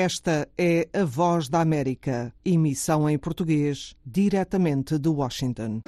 Esta é a Voz da América, emissão em português, diretamente de Washington.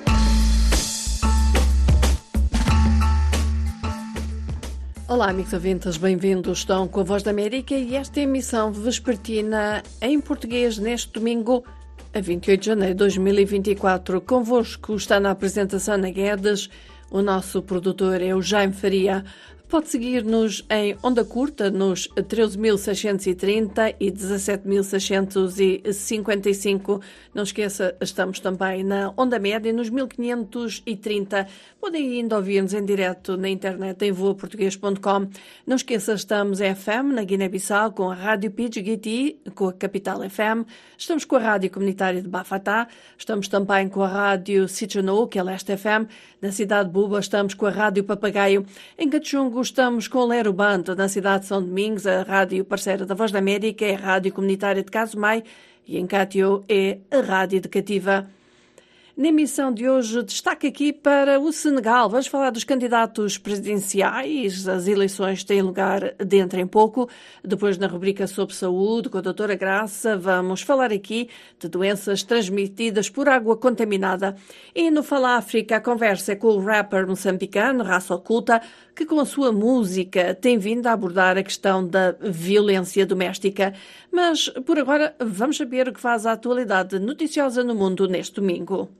Olá, amigos ouvintes, bem-vindos. Estão com a Voz da América e esta é emissão vespertina em português neste domingo, a 28 de janeiro de 2024. Convosco está na apresentação na Guedes. O nosso produtor é o Jaime Faria. Pode seguir-nos em onda curta nos 13.630 e 17.655. Não esqueça, estamos também na onda média nos 1.530. Podem ainda ouvir-nos em direto na internet em voaportuguês.com. Não esqueça, estamos em FM na Guiné-Bissau com a Rádio Pidgiti, com a Capital FM. Estamos com a Rádio Comunitária de Bafatá. Estamos também com a Rádio Sichanou, que é Leste FM. Na cidade de Buba estamos com a Rádio Papagaio. Em Cachungo estamos com Lero Bando, na cidade de São Domingos, a rádio parceira da Voz da América é a Rádio Comunitária de Casumai e em Cátio é a Rádio Educativa. Na emissão de hoje, destaque aqui para o Senegal. Vamos falar dos candidatos presidenciais. As eleições têm lugar dentro em pouco. Depois, na rubrica sobre saúde, com a doutora Graça, vamos falar aqui de doenças transmitidas por água contaminada. E no Fala África, a conversa é com o rapper moçambicano, Raça Oculta, que com a sua música tem vindo a abordar a questão da violência doméstica. Mas, por agora, vamos saber o que faz a atualidade noticiosa no mundo neste domingo.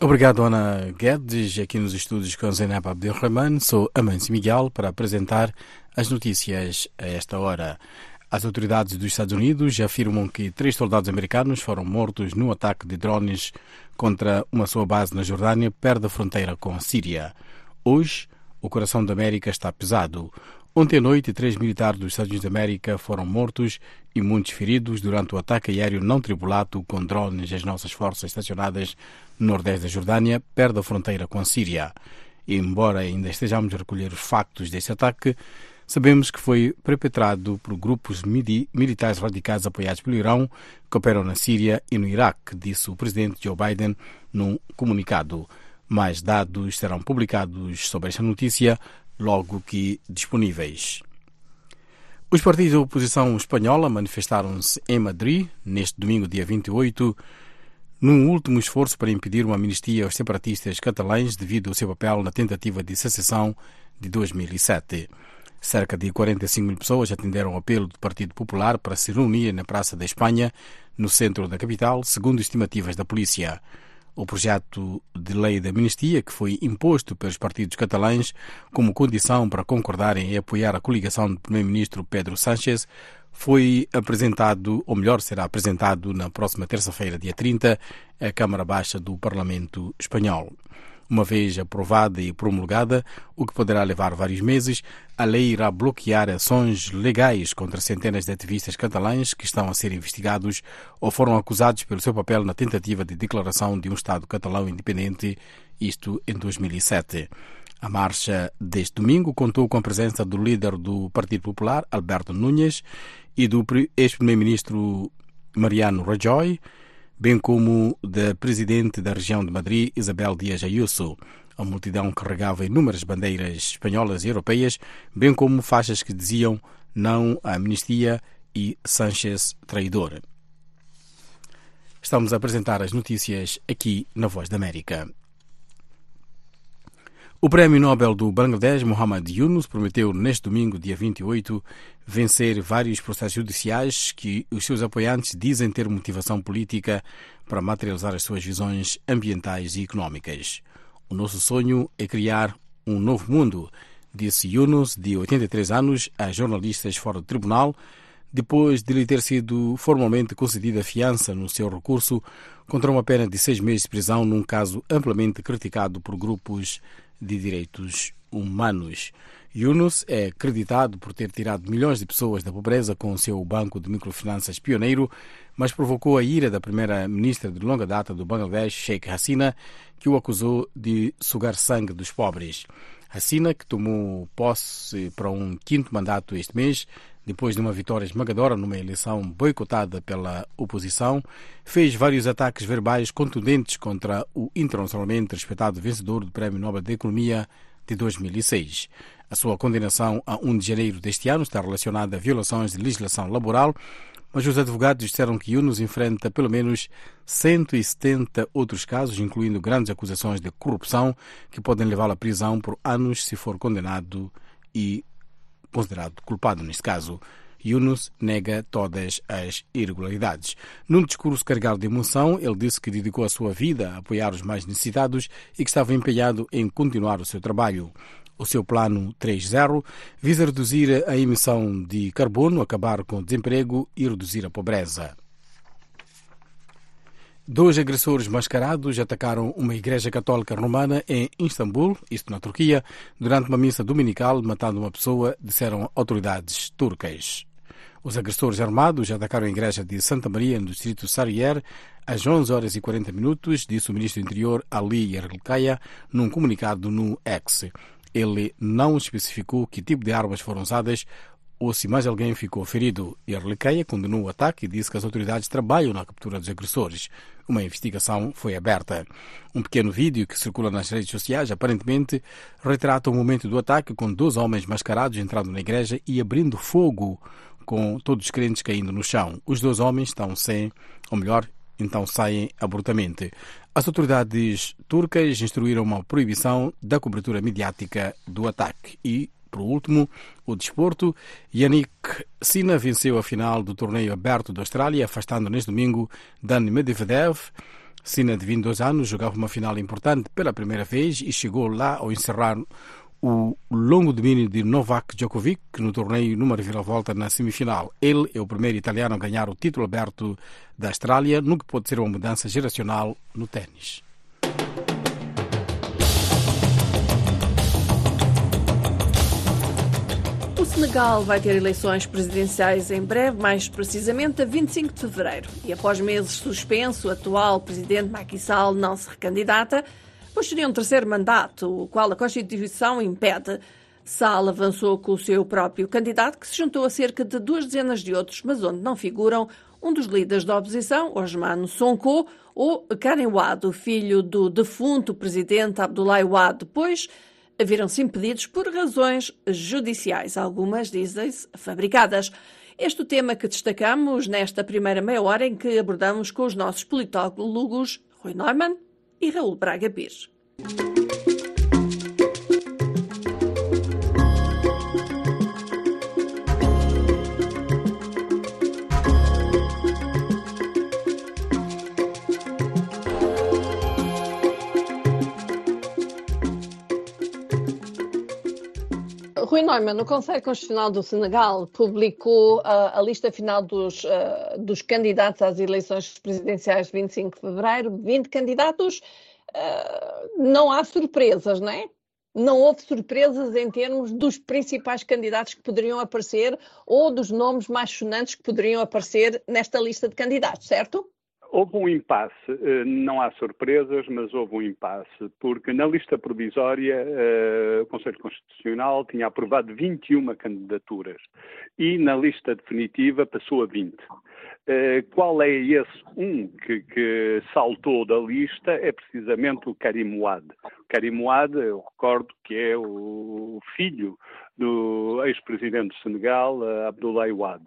Obrigado, Ana Guedes, aqui nos estúdios com Zainab Abdelrahman. Sou Amâncio Miguel para apresentar as notícias a esta hora. As autoridades dos Estados Unidos afirmam que três soldados americanos foram mortos num ataque de drones contra uma sua base na Jordânia, perto da fronteira com a Síria. Hoje, o coração da América está pesado. Ontem à noite, três militares dos Estados Unidos da América foram mortos e muitos feridos durante o ataque aéreo não tripulado com drones às nossas forças estacionadas no nordeste da Jordânia, perto da fronteira com a Síria. E, embora ainda estejamos a recolher os factos desse ataque, sabemos que foi perpetrado por grupos militares radicais apoiados pelo Irão que operam na Síria e no Iraque, disse o presidente Joe Biden num comunicado. Mais dados serão publicados sobre esta notícia logo que disponíveis. Os partidos da oposição espanhola manifestaram-se em Madrid neste domingo, dia 28, num último esforço para impedir uma amnistia aos separatistas catalães devido ao seu papel na tentativa de secessão de 2007. Cerca de 45 mil pessoas atenderam ao apelo do Partido Popular para se reunir na Praça da Espanha, no centro da capital, segundo estimativas da polícia. O projeto de lei da amnistia, que foi imposto pelos partidos catalães como condição para concordarem e apoiar a coligação do primeiro-ministro Pedro Sánchez, foi apresentado, ou melhor, será apresentado na próxima terça-feira, dia 30, à Câmara Baixa do Parlamento Espanhol. Uma vez aprovada e promulgada, o que poderá levar vários meses, a lei irá bloquear ações legais contra centenas de ativistas catalães que estão a ser investigados ou foram acusados pelo seu papel na tentativa de declaração de um Estado catalão independente, isto em 2007. A marcha deste domingo contou com a presença do líder do Partido Popular, Alberto Núñez, e do ex-primeiro-ministro Mariano Rajoy, bem como da presidente da região de Madrid, Isabel Dias Ayuso. A multidão carregava inúmeras bandeiras espanholas e europeias, bem como faixas que diziam não à amnistia e Sánchez traidor. Estamos a apresentar as notícias aqui na Voz da América. O Prémio Nobel do Bangladesh, Muhammad Yunus, prometeu neste domingo, dia 28, vencer vários processos judiciais que os seus apoiantes dizem ter motivação política para materializar as suas visões ambientais e económicas. O nosso sonho é criar um novo mundo, disse Yunus, de 83 anos, a jornalistas fora do tribunal, depois de lhe ter sido formalmente concedida fiança no seu recurso contra uma pena de seis meses de prisão num caso amplamente criticado por grupos de Direitos Humanos. Yunus é acreditado por ter tirado milhões de pessoas da pobreza com o seu banco de microfinanças pioneiro, mas provocou a ira da primeira-ministra de longa data do Bangladesh, Sheikh Hasina, que o acusou de sugar sangue dos pobres. Hasina, que tomou posse para um quinto mandato este mês, depois de uma vitória esmagadora numa eleição boicotada pela oposição, fez vários ataques verbais contundentes contra o internacionalmente respeitado vencedor do Prémio Nobel da Economia de 2006. A sua condenação a 1 de janeiro deste ano está relacionada a violações de legislação laboral, mas os advogados disseram que Yunus enfrenta pelo menos 170 outros casos, incluindo grandes acusações de corrupção, que podem levá-lo à prisão por anos se for condenado e considerado culpado neste caso. Yunus nega todas as irregularidades. Num discurso carregado de emoção, ele disse que dedicou a sua vida a apoiar os mais necessitados e que estava empenhado em continuar o seu trabalho. O seu plano 3.0 visa reduzir a emissão de carbono, acabar com o desemprego e reduzir a pobreza. Dois agressores mascarados atacaram uma igreja católica romana em Istambul, isto na Turquia, durante uma missa dominical, matando uma pessoa, disseram autoridades turcas. Os agressores armados atacaram a igreja de Santa Maria, no distrito Sarrier, às 11 horas e 40 minutos, disse o ministro do Interior Ali Yerlikaya num comunicado no X. Ele não especificou que tipo de armas foram usadas ou se mais alguém ficou ferido. Yerlikaya condenou o ataque e disse que as autoridades trabalham na captura dos agressores. Uma investigação foi aberta. Um pequeno vídeo que circula nas redes sociais aparentemente retrata o momento do ataque com dois homens mascarados entrando na igreja e abrindo fogo com todos os crentes caindo no chão. Os dois homens estão sem, ou melhor, então saem abruptamente. As autoridades turcas instruíram uma proibição da cobertura mediática do ataque e por último, o desporto. Yannick Sina venceu a final do torneio aberto da Austrália, afastando neste domingo Dan Medvedev. Sina, de 22 anos, jogava uma final importante pela primeira vez e chegou lá ao encerrar o longo domínio de Novak Djokovic no torneio numa reviravolta na semifinal. Ele é o primeiro italiano a ganhar o título aberto da Austrália, no que pode ser uma mudança geracional no ténis. Senegal vai ter eleições presidenciais em breve, mais precisamente a 25 de fevereiro. E após meses suspenso, o atual presidente Macky Sall não se recandidata pois seria um terceiro mandato, o qual a Constituição impede. Sal avançou com o seu próprio candidato, que se juntou a cerca de duas dezenas de outros, mas onde não figuram um dos líderes da oposição, Osman Sonko, ou Karen Wad, o filho do defunto presidente Abdoulaye Wad, pois viram-se impedidos por razões judiciais, algumas dizem-se fabricadas. Este o tema que destacamos nesta primeira meia hora em que abordamos com os nossos politólogos Rui Neumann e Raul Braga Pires. Rui Neumann, o Conselho Constitucional do Senegal publicou uh, a lista final dos, uh, dos candidatos às eleições presidenciais de 25 de fevereiro. 20 candidatos, uh, não há surpresas, não é? Não houve surpresas em termos dos principais candidatos que poderiam aparecer ou dos nomes mais sonantes que poderiam aparecer nesta lista de candidatos, certo? Houve um impasse, eh, não há surpresas, mas houve um impasse, porque na lista provisória eh, o Conselho Constitucional tinha aprovado 21 candidaturas e na lista definitiva passou a 20. Eh, qual é esse um que, que saltou da lista? É precisamente o Karim Ouad. O Karim Ouad, eu recordo que é o filho do ex-presidente do Senegal, Abdoulaye Ouad.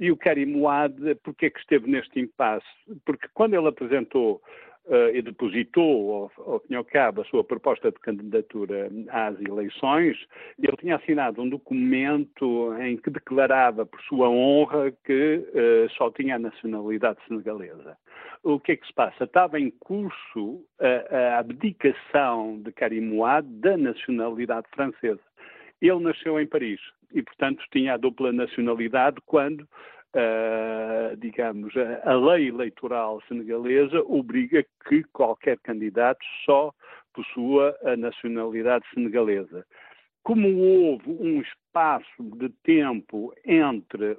E o Karim Ouad, porque é que esteve neste impasse? Porque quando ele apresentou uh, e depositou, ao, ao ao cabo, a sua proposta de candidatura às eleições, ele tinha assinado um documento em que declarava por sua honra que uh, só tinha a nacionalidade senegalesa. O que é que se passa? Estava em curso a, a abdicação de Karim Ouad da nacionalidade francesa. Ele nasceu em Paris e, portanto, tinha a dupla nacionalidade quando, uh, digamos, a, a, lei eleitoral senegalesa obriga que qualquer candidato só possua a nacionalidade senegalesa. Como houve um espaço de tempo entre,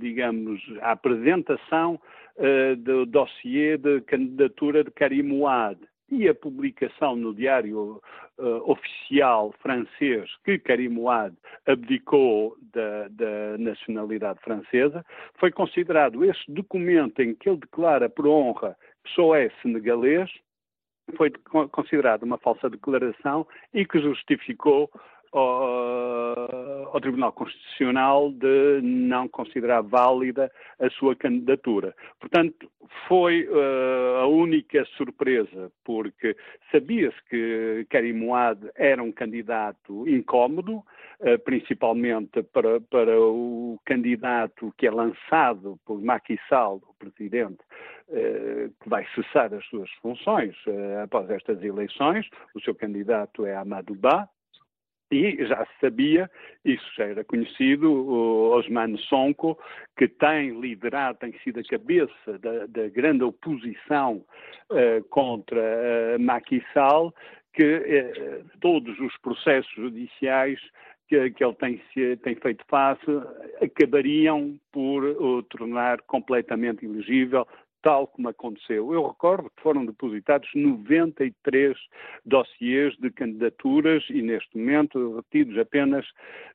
digamos, a apresentação uh, do dossiê de candidatura de Karim Ouad e a publicação no Diário uh, Oficial francês que Karim Ouad abdicou da, da, nacionalidade francesa, foi considerado esse documento em que ele declara por honra que só é senegalês, foi considerado uma falsa declaração e que justificou ao, ao, Tribunal Constitucional de não considerar válida a sua candidatura. Portanto, foi uh, a única surpresa, porque sabia-se que Karim Moad era um candidato incómodo, uh, principalmente para, para o candidato que é lançado por Macky Sall, o presidente, uh, que vai cessar as suas funções após estas eleições. O seu candidato é Amadou Ba, e já se sabia, isso já era conhecido, o Osman Sonko, que tem liderado, tem sido a cabeça da, da grande oposição uh, contra uh, Macky Sall, que uh, todos os processos judiciais que, que ele tem, tem, feito face acabariam por o tornar completamente elegível tal como aconteceu. Eu recordo que foram depositados 93 dossiês de candidaturas e, neste momento, retidos apenas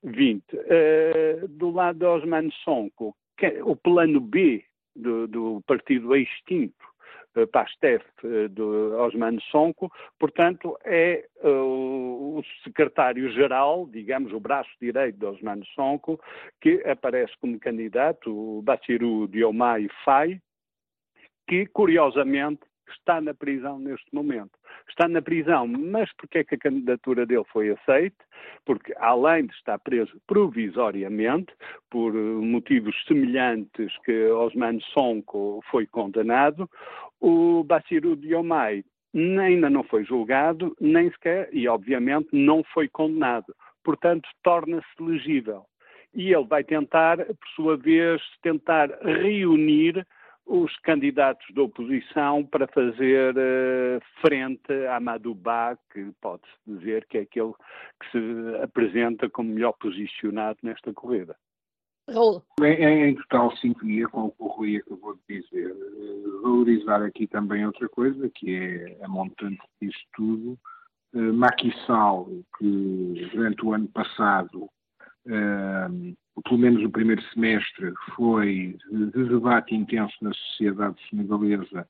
20. Uh, eh, do lado de Osman Sonko, o plano B do, do partido extinto, uh, PASTEF, uh, do Osman Sonko, portanto, é uh, o secretário-geral, digamos, o braço direito de Osman Sonko, que aparece como candidato, o Bassirou Diomaye Faye, que, curiosamente, está na prisão neste momento. Está na prisão, mas porque é que a candidatura dele foi aceita? Porque, além de estar preso provisoriamente, por motivos semelhantes que Osman Sonko foi condenado, o Bassirou Diomaye ainda não foi julgado, nem sequer, e obviamente não foi condenado. Portanto, torna-se legível. E ele vai tentar, por sua vez, tentar reunir os candidatos da oposição para fazer uh, frente a Madubá, que pode-se dizer que é aquele que se apresenta como melhor posicionado nesta corrida. Raul. Em, em total sintonia com o que o Rui acabou de dizer. Uh, valorizar aqui também outra coisa, que é a montante disto tudo. Uh, Macky Sall, que durante o ano passado uh, pelo menos o primeiro semestre, foi de debate intenso na sociedade senegalesa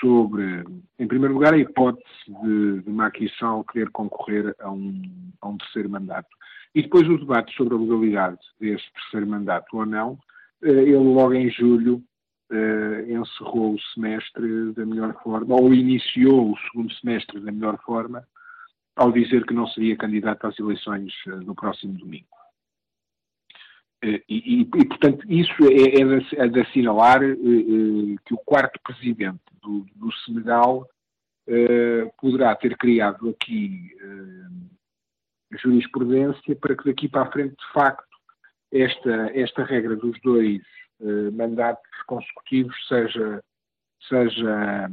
sobre, em primeiro lugar, a hipótese de, de Macky Sall querer concorrer a um, a um terceiro mandato. E depois o debate sobre a legalidade desse terceiro mandato ou não, eh, ele logo em julho Uh, encerrou o semestre da melhor forma, ou iniciou o segundo semestre da melhor forma, ao dizer que não seria candidato às eleições uh, no próximo domingo. Eh, e, e, e, portanto, isso é, é, de, é de assinalar eh, eh, que o quarto presidente do, do Senegal poderá ter criado aqui jurisprudência para que daqui para a frente, de facto, esta, esta regra dos dois mandatos consecutivos seja, seja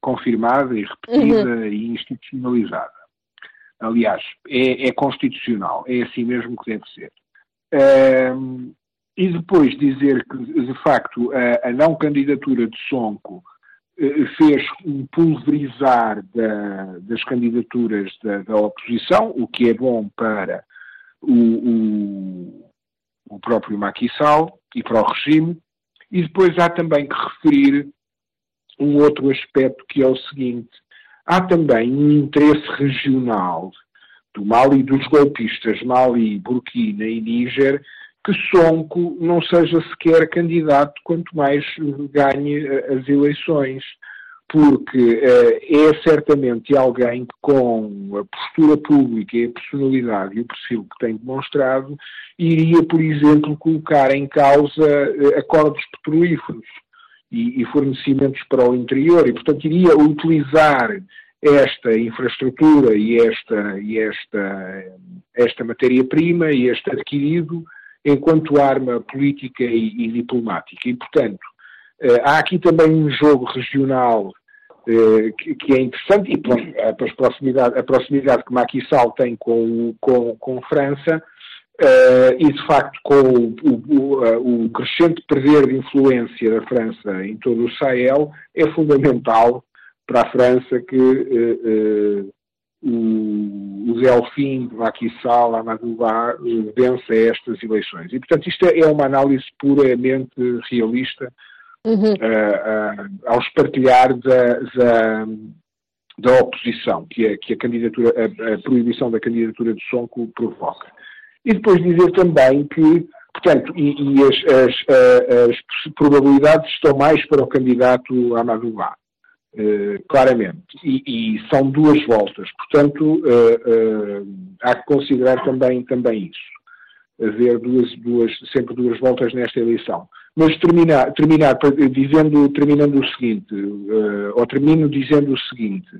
confirmada e repetida uhum. e institucionalizada. Aliás, é, é, constitucional, é assim mesmo que deve ser. Um, e depois dizer que, de facto, a, a não candidatura de Sonco uh, fez um pulverizar da, das candidaturas da, da, oposição, o que é bom para o, o, o próprio Macky e para o regime. E depois há também que referir um outro aspecto que é o seguinte: há também um interesse regional do Mali, dos golpistas Mali, Burkina e Níger, que Sonko não seja sequer candidato, quanto mais ganhe eh, as eleições, porque uh, é certamente alguém que, com a postura pública e a personalidade e o perfil que tem demonstrado, iria, por exemplo, colocar em causa uh, acordos petrolíferos e, e fornecimentos para o interior, e, portanto, iria utilizar esta infraestrutura e esta, e esta, esta matéria-prima e este adquirido enquanto arma política e, e diplomática. E, portanto, eh, há aqui também um jogo regional eh, que, é interessante, e a, proximidade, a proximidade que Macky Sall tem com, com, com França, Uh, e de facto com o, o, o, crescente perder de influência da França em todo o Sahel é fundamental para a França que uh, uh, o, Delfim de Macky Sall, Amadouba, vença estas eleições. E, portanto, isto é, é uma análise puramente realista uhum. ao espartilhar da, da, da oposição que a, que a candidatura, a, a, proibição da candidatura de Sonko provoca. E depois dizer também que, portanto, e, e as, as, as, probabilidades estão mais para o candidato Amadouba, uh, claramente. E, e, são duas voltas. Portanto, uh, uh, há que considerar também, também isso. Haver duas, duas, sempre duas voltas nesta eleição. Mas terminar, terminar dizendo, terminando o seguinte, ou termino dizendo o seguinte,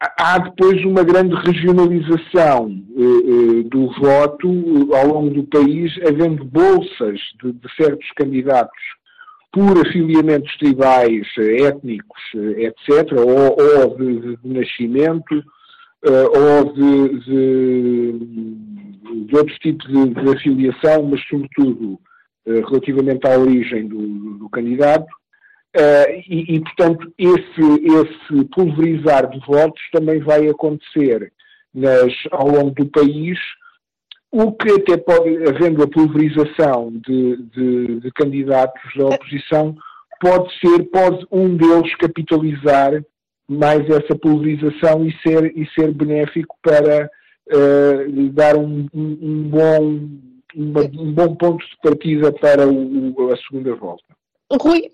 há depois uma grande regionalização uh, uh, do voto ao longo do país, havendo bolsas de, de certos candidatos por afiliamentos tribais, étnicos, etc., ou, ou de, de, de, nascimento, ou de, de, outros tipos de, afiliação, mas sobretudo eh, relativamente à origem do, do candidato, uh, e, e, portanto, esse, esse pulverizar de votos também vai acontecer nas, ao longo do país, o que até pode, havendo a pulverização de, de, de candidatos da oposição, pode ser, pode um deles capitalizar mais essa pulverização e ser, e ser benéfico para uh, dar um, um, um bom um bom ponto de partida para o, a segunda volta. Rui,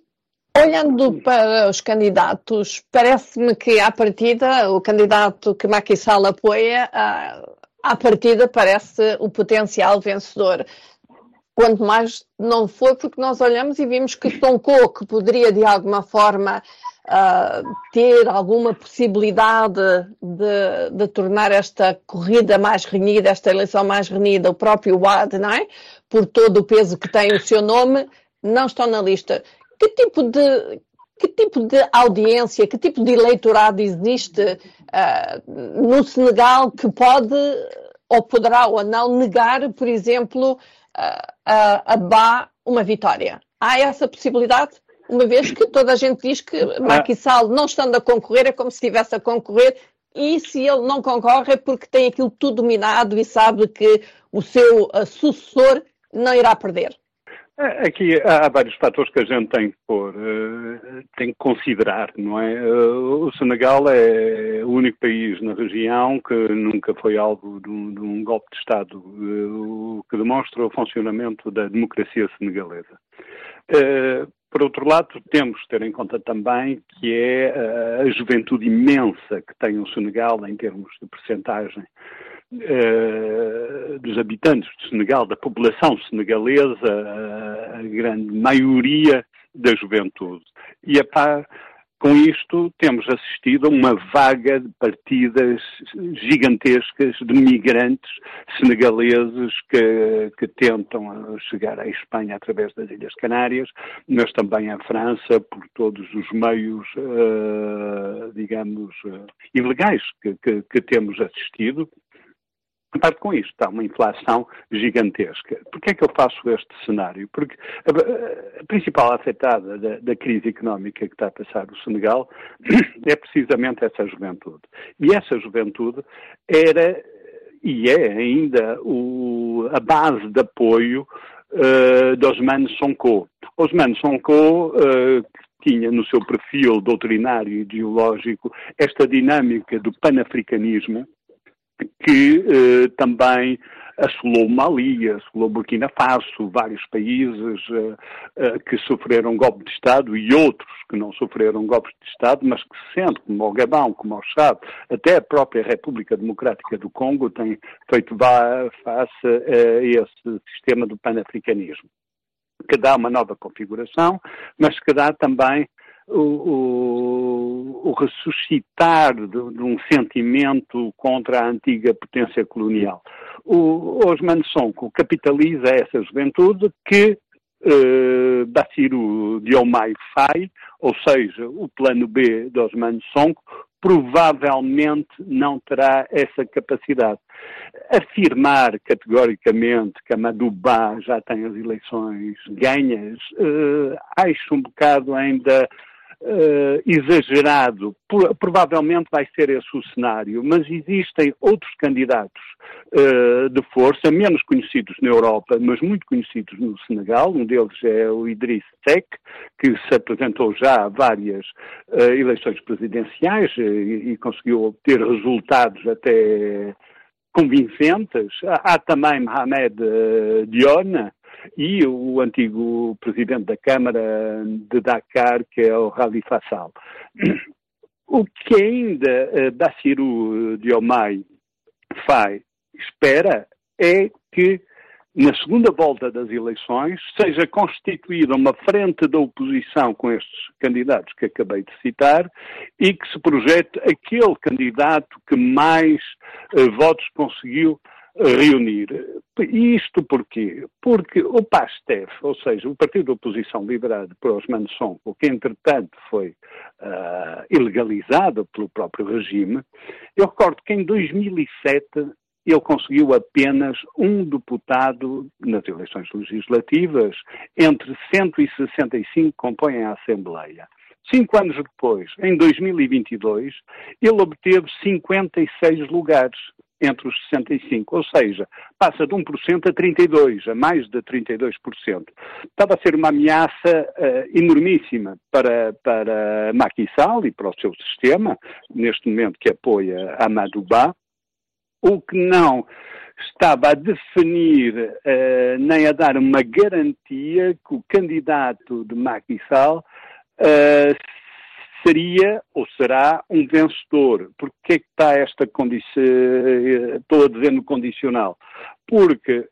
olhando para os candidatos, parece-me que à partida o candidato que Macky Sall apoia, à partida parece o potencial vencedor. Quanto mais não foi porque nós olhamos e vimos que Tonko, que poderia de alguma forma uh, ter alguma possibilidade de, de, tornar esta corrida mais renhida, esta eleição mais renhida, o próprio WAD, não é? Por todo o peso que tem o seu nome, não estão na lista. Que tipo de, que tipo de audiência, que tipo de eleitorado existe uh, no Senegal que pode ou poderá ou não negar, por exemplo, uh, a, a Bá uma vitória? Há essa possibilidade? uma vez que toda a gente diz que Macky Sall, não estando a concorrer, é como se estivesse a concorrer, e se ele não concorre é porque tem aquilo tudo dominado e sabe que o seu sucessor não irá perder. É, aqui há vários fatores que a gente tem que pôr, eh, tem que considerar, não é? Eh, o Senegal é o único país na região que nunca foi alvo de um, de um golpe de Estado, eh, o que demonstra o funcionamento da democracia senegalesa. Por outro lado, temos que ter em conta também que é a juventude imensa que tem o Senegal em termos de percentagem uh, dos habitantes do Senegal, da população senegalesa, a grande maioria da juventude. E a par com isto, temos assistido a uma vaga de partidas gigantescas de migrantes senegaleses que, que tentam chegar à Espanha através das Ilhas Canárias, mas também à França, por todos os meios, uh, digamos, uh, ilegais que, que, que temos assistido parte com isto, há uma inflação gigantesca. Porquê é que eu faço este cenário? Porque a, a principal afetada da, da, crise económica que está a passar o Senegal é precisamente essa juventude. E essa juventude era e é ainda o, a base de apoio uh, de Osman Sonko. Osman Sonko uh, tinha no seu perfil doutrinário e ideológico esta dinâmica do panafricanismo, que eh, também assolou Mali, assolou Burkina Faso, vários países eh, eh, que sofreram golpe de Estado e outros que não sofreram golpes de Estado, mas que se sentem, como o Gabão, como o Chad, até a própria República Democrática do Congo tem feito face a esse sistema do panafricanismo, que dá uma nova configuração, mas que dá também o, o, ressuscitar de, de, um sentimento contra a antiga potência colonial. O Osman Sonko capitaliza essa juventude que eh, Bassirou Diomaye Faye, ou seja, o plano B de Osman Sonko, provavelmente não terá essa capacidade. Afirmar categoricamente que a Madubá já tem as eleições ganhas, eh, acho um bocado ainda uh, exagerado. Por, provavelmente vai ser esse o cenário, mas existem outros candidatos uh, de força, menos conhecidos na Europa, mas muito conhecidos no Senegal. Um deles é o Idriss Seck, que se apresentou já a várias uh, eleições presidenciais e, e conseguiu obter resultados até convincentes. Há também Mohamed Dione, e o antigo presidente da Câmara de Dakar, que é o Rali Fassal. O que ainda uh, Bassirou Diomaye faz, espera, é que na segunda volta das eleições seja constituída uma frente da oposição com estes candidatos que acabei de citar e que se projete aquele candidato que mais uh, votos conseguiu reunir. Isto porquê? Porque o PASTEF, ou seja, o Partido da Oposição liderado por Osman Sonko, que entretanto foi uh, ilegalizado pelo próprio regime, eu recordo que em 2007 ele conseguiu apenas um deputado nas eleições legislativas, entre 165 que compõem a Assembleia. Cinco anos depois, em 2022, ele obteve 56 lugares entre os 65, ou seja, passa de 1% a 32%, a mais de 32%. Estava a ser uma ameaça uh, enormíssima para, para Macky Sall e para o seu sistema, neste momento que apoia Amadouba, o que não estava a definir uh, nem a dar uma garantia que o candidato de Macky Sall uh, seria ou será um vencedor. Por que é que está esta condição, estou a dizer no condicional? Porque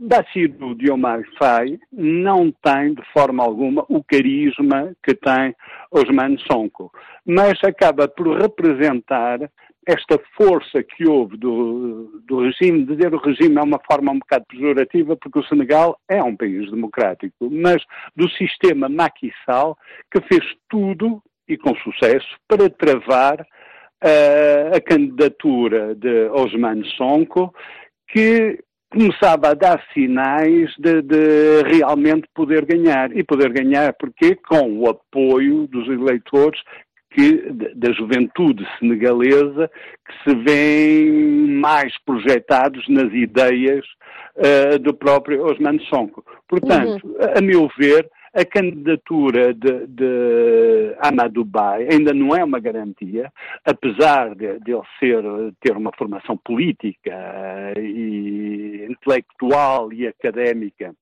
Bacido Diomar Fai não tem de forma alguma o carisma que tem Osman Sonko, mas acaba por representar esta força que houve do, do regime, dizer o regime é uma forma um bocado pejorativa, porque o Senegal é um país democrático, mas do sistema maquissal que fez tudo e com sucesso para travar uh, a candidatura de Osman Sonko, que começava a dar sinais de, de, realmente poder ganhar. E poder ganhar porque com o apoio dos eleitores que, da juventude senegalesa que se vêem mais projetados nas ideias uh, do próprio Osman Sonko. Portanto, uhum. a, a meu ver, a candidatura de, de Amadou Bai ainda não é uma garantia, apesar de, de ele ser, ter uma formação política e intelectual e académica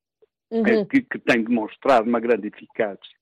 uhum. É, que, que tem demonstrado uma grande eficácia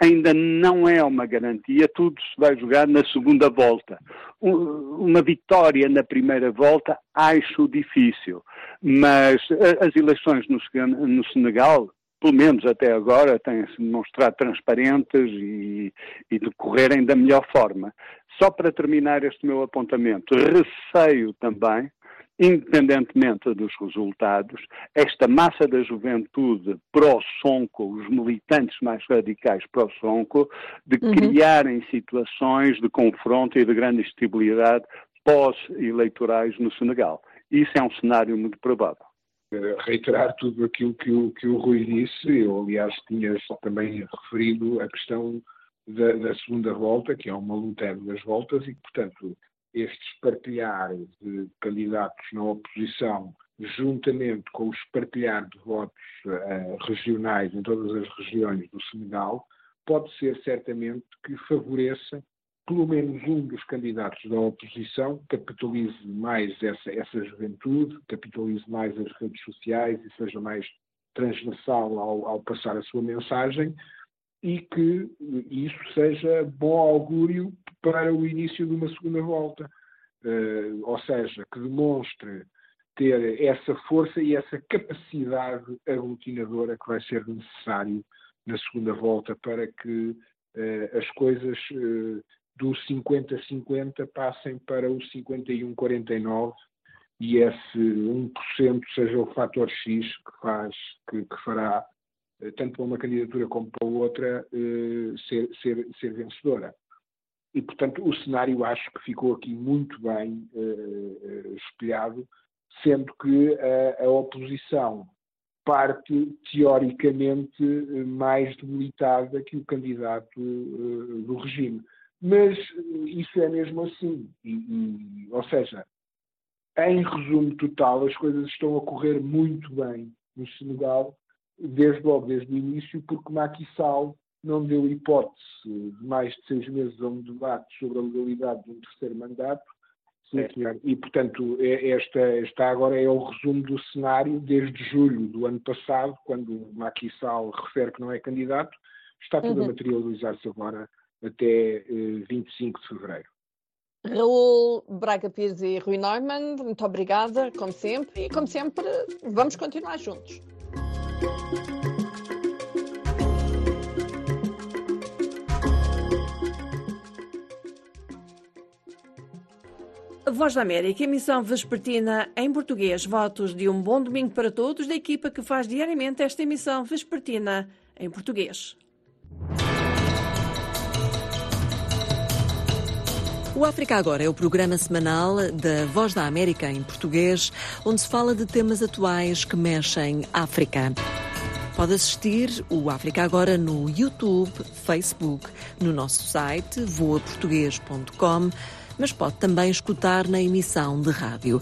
ainda não é uma garantia, tudo se vai jogar na segunda volta. Uma vitória na primeira volta acho difícil, mas as eleições no Senegal pelo menos até agora, têm-se demonstrado transparentes e, e decorrerem da melhor forma. Só para terminar este meu apontamento, receio também, independentemente dos resultados, esta massa da juventude pró-Sonco, os militantes mais radicais pró-Sonco, de uhum. criarem situações de confronto e de grande estabilidade pós-eleitorais no Senegal. Isso é um cenário muito provável reiterar tudo aquilo que o, que o Rui disse. Eu, aliás, tinha também referido a questão da, da, segunda volta, que é uma luta das voltas, e portanto, este espartilhar de candidatos na oposição, juntamente com o espartilhar de votos uh, regionais em todas as regiões do Senegal, pode ser certamente que favoreça pelo menos um dos candidatos da oposição capitalize mais essa, essa juventude, capitalize mais as redes sociais e seja mais transversal ao, ao passar a sua mensagem e que isso seja bom augúrio para o início de uma segunda volta. Uh, ou seja, que demonstre ter essa força e essa capacidade aglutinadora que vai ser necessário na segunda volta para que uh, as coisas uh, dos 50-50 passem para os 51-49 e esse 1% seja o fator X que faz, que, que fará, eh, tanto para uma candidatura como para outra, eh, ser, ser, ser vencedora. E, portanto, o cenário acho que ficou aqui muito bem uh, espelhado, sendo que a, a, oposição parte teoricamente mais debilitada que o candidato do regime. Mas isso é mesmo assim. E, e, ou seja, em resumo total, as coisas estão a correr muito bem no Senegal, desde logo, desde o início, porque Macky Sall não deu hipótese de mais de seis meses a um debate sobre a legalidade de um terceiro mandato. Sim, senhor. E, portanto, é, esta, esta agora é o resumo do cenário desde julho do ano passado, quando Macky Sall refere que não é candidato, está tudo uhum. a materializar-se agora até eh, 25 de fevereiro. Raul Braga Pires e Rui Neumann, muito obrigada, como sempre, e como sempre, vamos continuar juntos. Voz da América, emissão vespertina em português. Votos de um bom domingo para todos da equipa que faz diariamente esta emissão vespertina em português. O África Agora é o programa semanal da Voz da América em português, onde se fala de temas atuais que mexem África. Pode assistir o África Agora no YouTube, Facebook, no nosso site voaportuguês.com mas pode também escutar na emissão de rádio.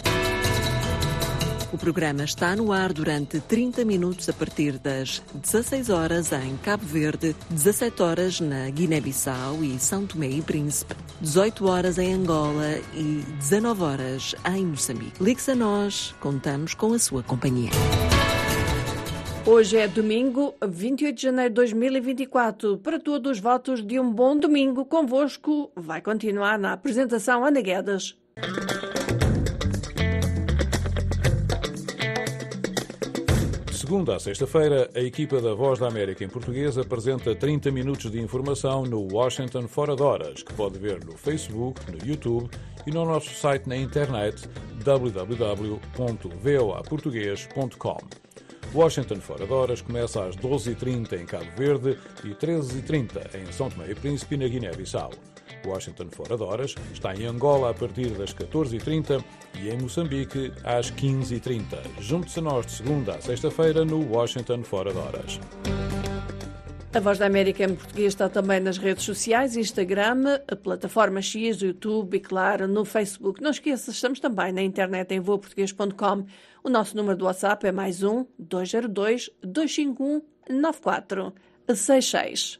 O programa está no ar durante 30 minutos a partir das 16 horas em Cabo Verde, 17 horas na Guiné-Bissau e São Tomé e Príncipe, 18 horas em Angola e 19 horas em Moçambique. Ligue-se a nós, contamos com a sua companhia. Hoje é domingo, 28 de janeiro de 2024. Para todos, votos de um bom domingo convosco. Vai continuar na apresentação Ana Guedes. Segunda a sexta-feira, a equipa da Voz da América em português apresenta 30 minutos de informação no Washington Fora de Horas, que pode ver no Facebook, no YouTube e no nosso site na internet www.voaportuguês.com. Washington Fora de Horas começa às 12h30 em Cabo Verde e 13h30 em São Tomé e Príncipe, na Guiné-Bissau. Washington Fora de Horas está em Angola a partir das 14h30 e em Moçambique às 15h30. Junte-se a nós de segunda a sexta-feira no Washington Fora de Horas. A Voz da América em português está também nas redes sociais, Instagram, a plataforma X, YouTube e, claro, no Facebook. Não esqueça, estamos também na internet em voaportuguês.com. O nosso número do WhatsApp é mais um 202 251 9466.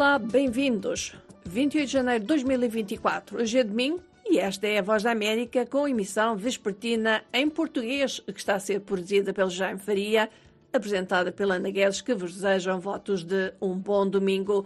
Olá, bem-vindos. 28 de janeiro de 2024, hoje é domingo e esta é a Voz da América com emissão vespertina em português que está a ser produzida pelo Jaime Faria, apresentada pela Ana Guedes, que vos desejam votos de um bom domingo.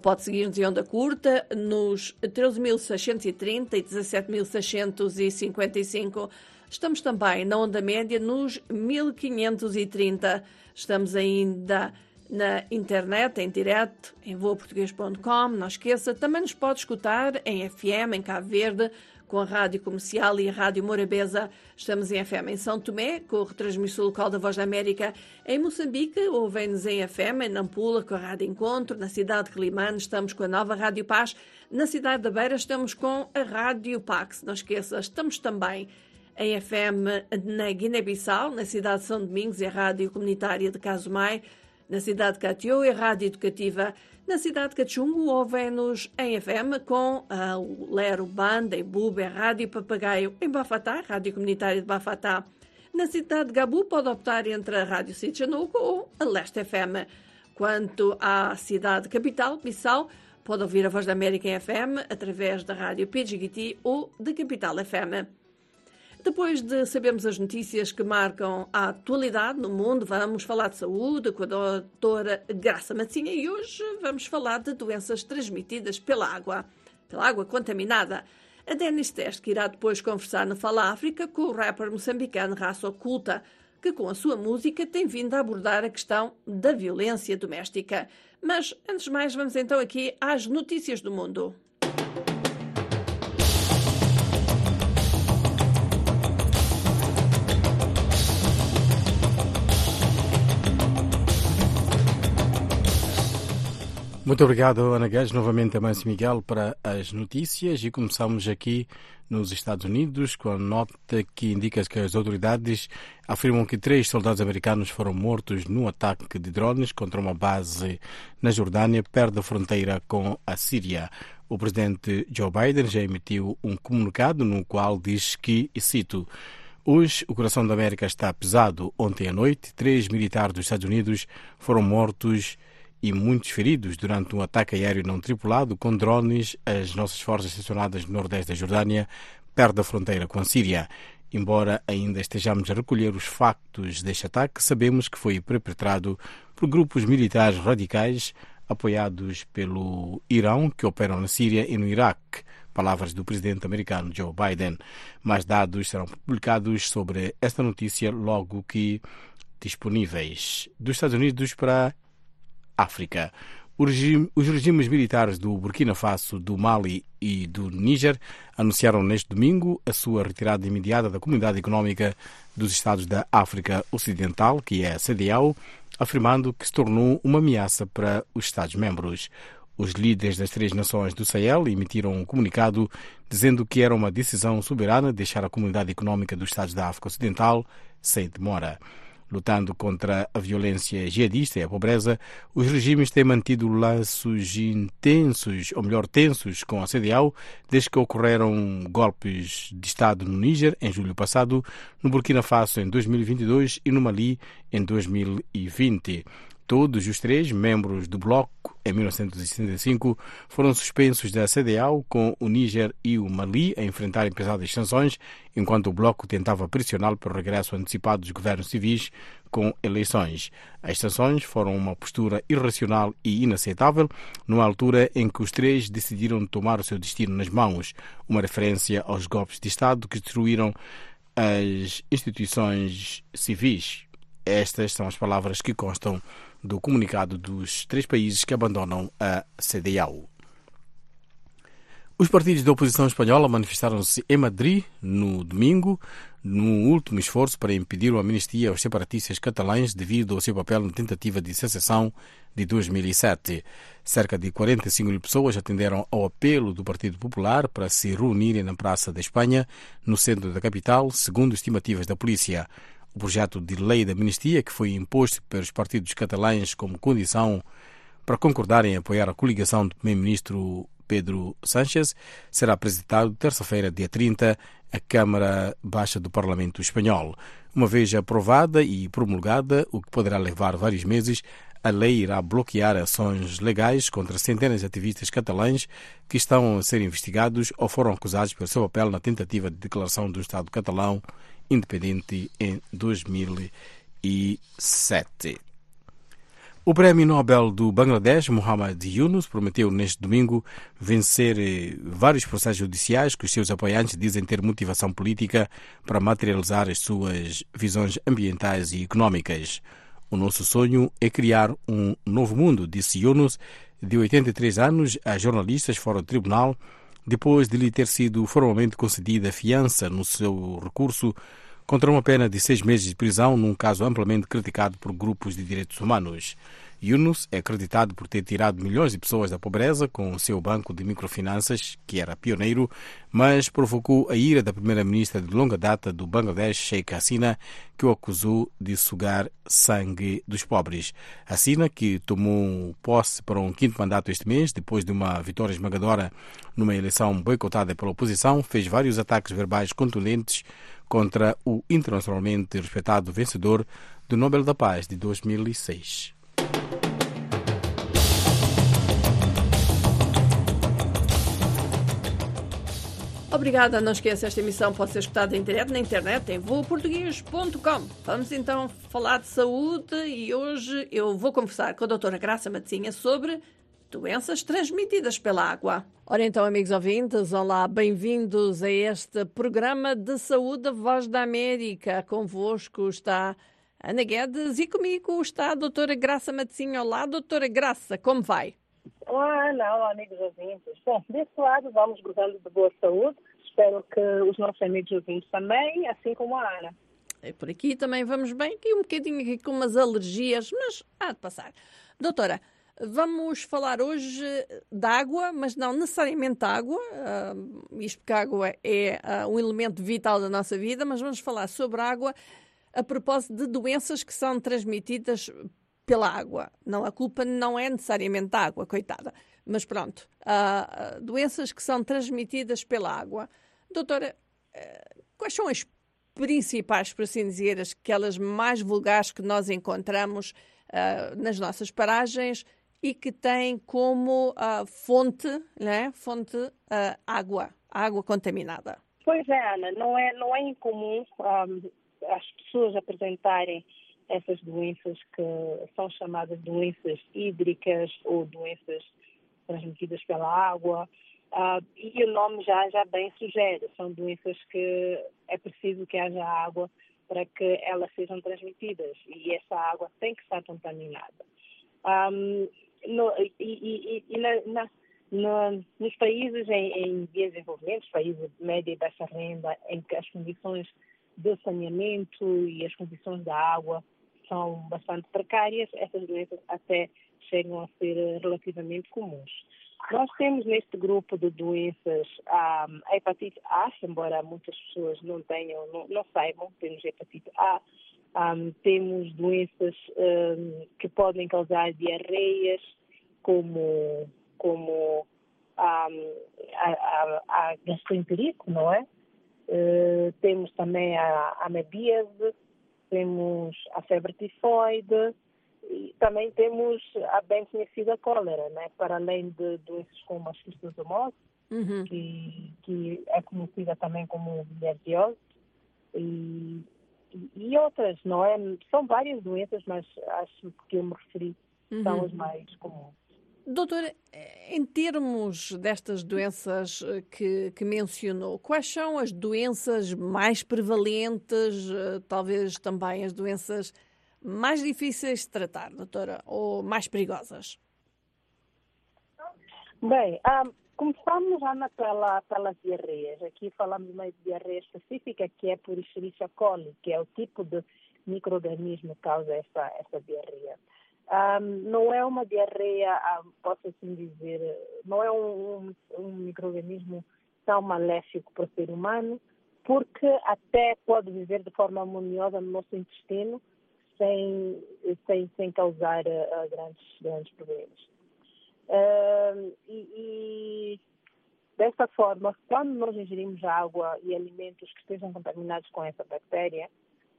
Pode seguir-nos em onda curta nos 13.630 e 17.655. Estamos também na onda média nos 1530. Estamos ainda na internet, em direto, em voaportuguês.com. Não esqueça, também nos pode escutar em FM, em Cabo Verde, com a Rádio Comercial e a Rádio Morabeza. Estamos em FM em São Tomé, com a retransmissão local da Voz da América. Em Moçambique, ouvem-nos em FM, em Nampula, com a Rádio Encontro. Na cidade de Climane, estamos com a nova Rádio Paz. Na cidade da Beira, estamos com a Rádio Pax. Não esqueça, estamos também em FM na Guiné-Bissau, na cidade de São Domingos, e a Rádio Comunitária de Casumai. Na cidade de Catió, é Rádio Educativa. Na cidade de Cachungo, ouvem-nos em FM com a Lero Banda, em Bube, a Rádio Papagaio, em Bafatá, Rádio Comunitária de Bafatá. Na cidade de Gabu, pode optar entre a Rádio Sitchanuco ou a Leste FM. Quanto à cidade capital, Bissau, pode ouvir a Voz da América em FM através da Rádio PGT ou da Capital FM. Depois de sabermos as notícias que marcam a atualidade no mundo, vamos falar de saúde com a doutora Graça Matinha e hoje vamos falar de doenças transmitidas pela água, pela água contaminada. A Dennis Test, que irá depois conversar no Fala África com o rapper moçambicano Raça Oculta, que com a sua música tem vindo a abordar a questão da violência doméstica. Mas, antes de mais, vamos então aqui às notícias do mundo. Muito obrigado, Ana Guedes. Novamente a Mâncio Miguel para as notícias e começamos aqui nos Estados Unidos com a nota que indica que as autoridades afirmam que três soldados americanos foram mortos num ataque de drones contra uma base na Jordânia, perto da fronteira com a Síria. O presidente Joe Biden já emitiu um comunicado no qual diz que, e cito, Hoje, o coração da América está pesado. Ontem à noite, três militares dos Estados Unidos foram mortos e muitos feridos durante um ataque aéreo não tripulado com drones às nossas forças estacionadas no nordeste da Jordânia, perto da fronteira com a Síria. Embora ainda estejamos a recolher os factos deste ataque, sabemos que foi perpetrado por grupos militares radicais apoiados pelo Irão que operam na Síria e no Iraque. Palavras do presidente americano Joe Biden. Mais dados serão publicados sobre esta notícia logo que disponíveis dos Estados Unidos para África. Os regimes militares do Burkina Faso, do Mali e do Níger anunciaram neste domingo a sua retirada imediata da Comunidade Económica dos Estados da África Ocidental, que é a CDAO, afirmando que se tornou uma ameaça para os Estados-membros. Os líderes das três nações do Sahel emitiram um comunicado dizendo que era uma decisão soberana deixar a Comunidade Económica dos Estados da África Ocidental sem demora. Lutando contra a violência jihadista e a pobreza, os regimes têm mantido laços intensos, ou melhor, tensos, com a CDAO, desde que ocorreram golpes de Estado no Níger, em julho passado, no Burkina Faso, em 2022 e no Mali, em 2020. Todos os três membros do bloco, em 1965, foram suspensos da CDAO, com o Níger e o Mali a enfrentarem pesadas sanções, enquanto o bloco tentava pressioná-lo para o regresso antecipado dos governos civis com eleições. As sanções foram uma postura irracional e inaceitável, numa altura em que os três decidiram tomar o seu destino nas mãos, uma referência aos golpes de Estado que destruíram as instituições civis. Estas são as palavras que constam do comunicado dos três países que abandonam a CDAO. Os partidos da oposição espanhola manifestaram-se em Madrid no domingo, no último esforço para impedir a amnistia aos separatistas catalães devido ao seu papel na tentativa de secessão de 2007. Cerca de 45 mil pessoas atenderam ao apelo do Partido Popular para se reunirem na Praça da Espanha, no centro da capital, segundo estimativas da polícia. O projeto de lei da amnistia, que foi imposto pelos partidos catalães como condição para concordarem em apoiar a coligação do primeiro-ministro Pedro Sánchez, será apresentado terça-feira, dia 30, à Câmara Baixa do Parlamento Espanhol. Uma vez aprovada e promulgada, o que poderá levar vários meses, a lei irá bloquear ações legais contra centenas de ativistas catalães que estão a ser investigados ou foram acusados pelo seu papel na tentativa de declaração do Estado catalão independente em 2007. O Prémio Nobel do Bangladesh, Muhammad Yunus, prometeu neste domingo vencer eh, vários processos judiciais que os seus apoiantes dizem ter motivação política para materializar as suas visões ambientais e económicas. O nosso sonho é criar um novo mundo, disse Yunus, de 83 anos, a jornalistas fora do tribunal, depois de lhe ter sido formalmente concedida fiança no seu recurso contra uma pena de seis meses de prisão num caso amplamente criticado por grupos de direitos humanos. Yunus é acreditado por ter tirado milhões de pessoas da pobreza com o seu banco de microfinanças, que era pioneiro, mas provocou a ira da primeira-ministra de longa data do Bangladesh, Sheikh Hasina, que o acusou de sugar sangue dos pobres. Hasina, que tomou posse para um quinto mandato este mês, depois de uma vitória esmagadora numa eleição boicotada pela oposição, fez vários ataques verbais contundentes contra o internacionalmente respeitado vencedor do Nobel da Paz de 2006. Obrigada, não esqueça, esta emissão pode ser escutada em direto na internet em voaportuguês.com. Vamos então falar de saúde e hoje eu vou conversar com a doutora Graça Matosinha sobre doenças transmitidas pela água. Ora então, amigos ouvintes, olá, bem-vindos a este programa de saúde Voz da América. Convosco está Ana Guedes e comigo está a doutora Graça Matosinha. Olá, doutora Graça, como vai? Olá, Ana, olá, amigos ouvintes. Bom, desse lado vamos gozando de boa saúde. Espero que os nossos amigos ouvintes também, assim como a Ana. E por aqui também vamos bem, aqui um bocadinho aqui com umas alergias, mas há de passar. Doutora, Vamos falar hoje da água, mas não necessariamente da água, uh, isto porque a água é uh, um elemento vital da nossa vida, mas vamos falar sobre a água a propósito de doenças que são transmitidas pela água. Não, a culpa não é necessariamente da água, coitada. Mas pronto, uh, doenças que são transmitidas pela água. Doutora, quais são as principais, por assim dizer, aquelas mais vulgares que nós encontramos nas nossas paragens e que tem como uh, fonte, né, fonte uh, água, água contaminada. Pois é, Ana, não é, não é incomum um, as pessoas apresentarem essas doenças que são chamadas doenças hídricas ou doenças transmitidas pela água. Uh, e o nome já, já bem sugere, são doenças que é preciso que haja água para que elas sejam transmitidas e essa água tem que estar contaminada. Um, no, e, e, e na, na, no, nos países em, em desenvolvimento, países de média e baixa renda, em que as condições de saneamento e as condições da água são bastante precárias, essas doenças até chegam a ser relativamente comuns. Nós temos neste grupo de doenças a, a hepatite A, embora muitas pessoas não tenham, não, não saibam, temos hepatite A, um, temos doenças um, que podem causar diarreias, como, como um, a, a, a gastroenterite, não é? Uh, temos também a amebíase, temos a febre tifoide e também temos a bem conhecida cólera, né? para além de doenças como a esquistossomose, uhum. que, que é conhecida também como bilharziose, e e outras, não é? São várias doenças, mas acho que eu me referi uhum. são as mais comuns. Doutora, em termos destas doenças eh, que, que, mencionou, quais são as doenças mais prevalentes, eh, talvez também as doenças mais difíceis de tratar, doutora, ou mais perigosas? Bem, um, Começamos, Ana, pela, pelas diarreias. Aqui falamos de uma diarreia específica que é por Escherichia coli, que é o tipo de microorganismo que causa essa, essa diarreia. Um, não é uma diarreia, um, posso assim dizer, não é um, um, um microorganismo tão maléfico para o ser humano, porque até pode viver de forma harmoniosa no nosso intestino sem, sem, sem causar uh, grandes, grandes problemas. Uh, e, e, dessa forma, quando nós ingerimos água e alimentos que estejam contaminados com essa bactéria,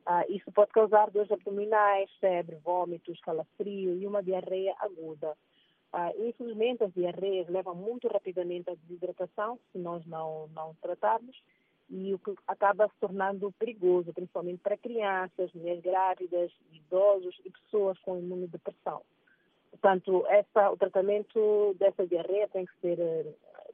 uh, isso pode causar dores abdominais, febre, vômitos, calafrio e uma diarreia aguda. Uh, infelizmente, as diarreias levam muito rapidamente à desidratação se nós não, não tratarmos e o que acaba se tornando perigoso, principalmente para crianças, mulheres grávidas, idosos e pessoas com imunodepressão. Portanto, essa, o tratamento dessa diarreia tem que ser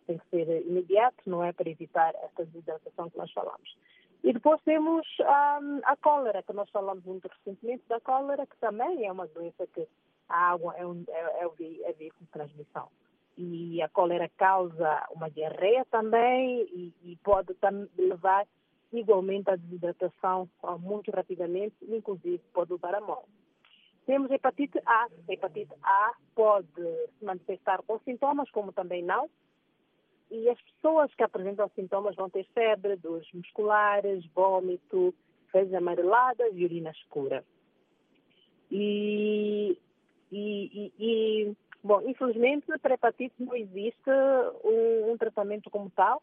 tem que ser imediato, não é para evitar essa desidratação que nós falamos. E depois temos um, a cólera, que nós falamos muito recentemente da cólera, que também é uma doença que a água é, um, é, é, é de transmissão. E a cólera causa uma diarreia também e, e pode levar igualmente à desidratação muito rapidamente, inclusive pode levar à morte. Temos hepatite A. A hepatite A pode se manifestar com sintomas, como também não. E as pessoas que apresentam sintomas vão ter febre, dores musculares, vômito, fezes amareladas e urina escura. E, e, e, bom, infelizmente, para hepatite não existe um, um tratamento como tal,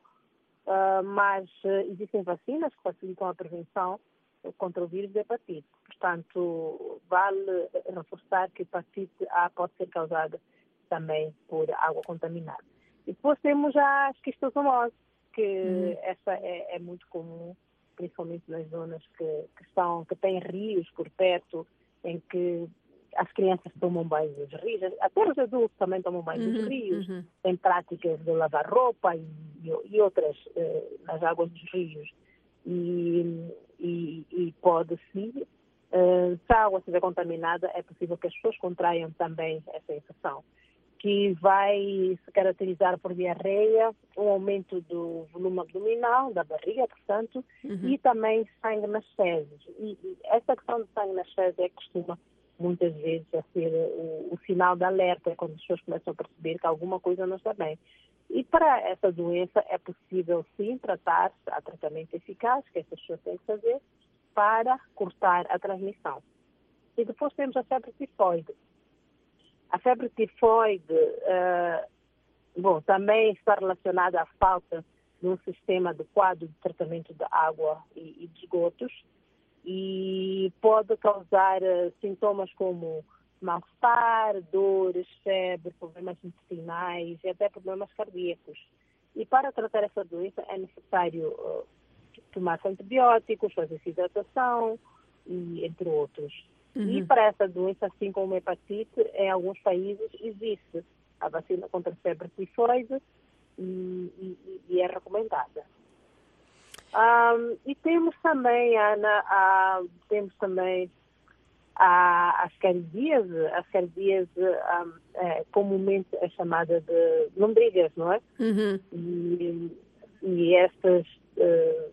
uh, mas uh, existem vacinas que facilitam a prevenção contra o vírus da hepatite. Portanto, vale reforçar que hepatite A pode ser causada também por água contaminada. E depois temos a esquistossomose, que hum. essa é, é, muito comum, principalmente nas zonas que, que, estão, que têm rios por perto, em que as crianças tomam banho nos rios, até os adultos também tomam banho uhum, nos rios, uhum. práticas de lavar roupa e, e outras eh, nas águas dos rios. E, e, e pode sim, uh, se a água estiver contaminada, é possível que as pessoas contraiam também essa infecção, que vai se caracterizar por diarreia, um aumento do volume abdominal, da barriga, portanto, uhum. e também sangue nas fezes. E, e essa questão de sangue nas fezes é que costuma muitas vezes a ser o, o sinal de alerta quando as pessoas começam a perceber que alguma coisa não está bem. E para essa doença é possível sim tratar, há tratamento eficaz que essas pessoas têm que fazer para cortar a transmissão. E depois temos a febre tifoide. A febre tifoide, uh, bom, também está relacionada à falta de um sistema adequado de tratamento de água e, e de esgotos e pode causar uh, sintomas como mal-estar, dores, febre, problemas intestinais e até problemas cardíacos. E para tratar essa doença é necessário uh, tomar antibióticos, fazer hidratação, e entre outros. Uhum. E para essa doença, assim como a hepatite, em alguns países existe a vacina contra a febre tifoide e, e, e é recomendada. Um, e temos também, Ana, uh, temos também a, as cardíase, as cardíase um, é, comumente é chamada de lombrigas, não é? Uhum. E, e estas uh,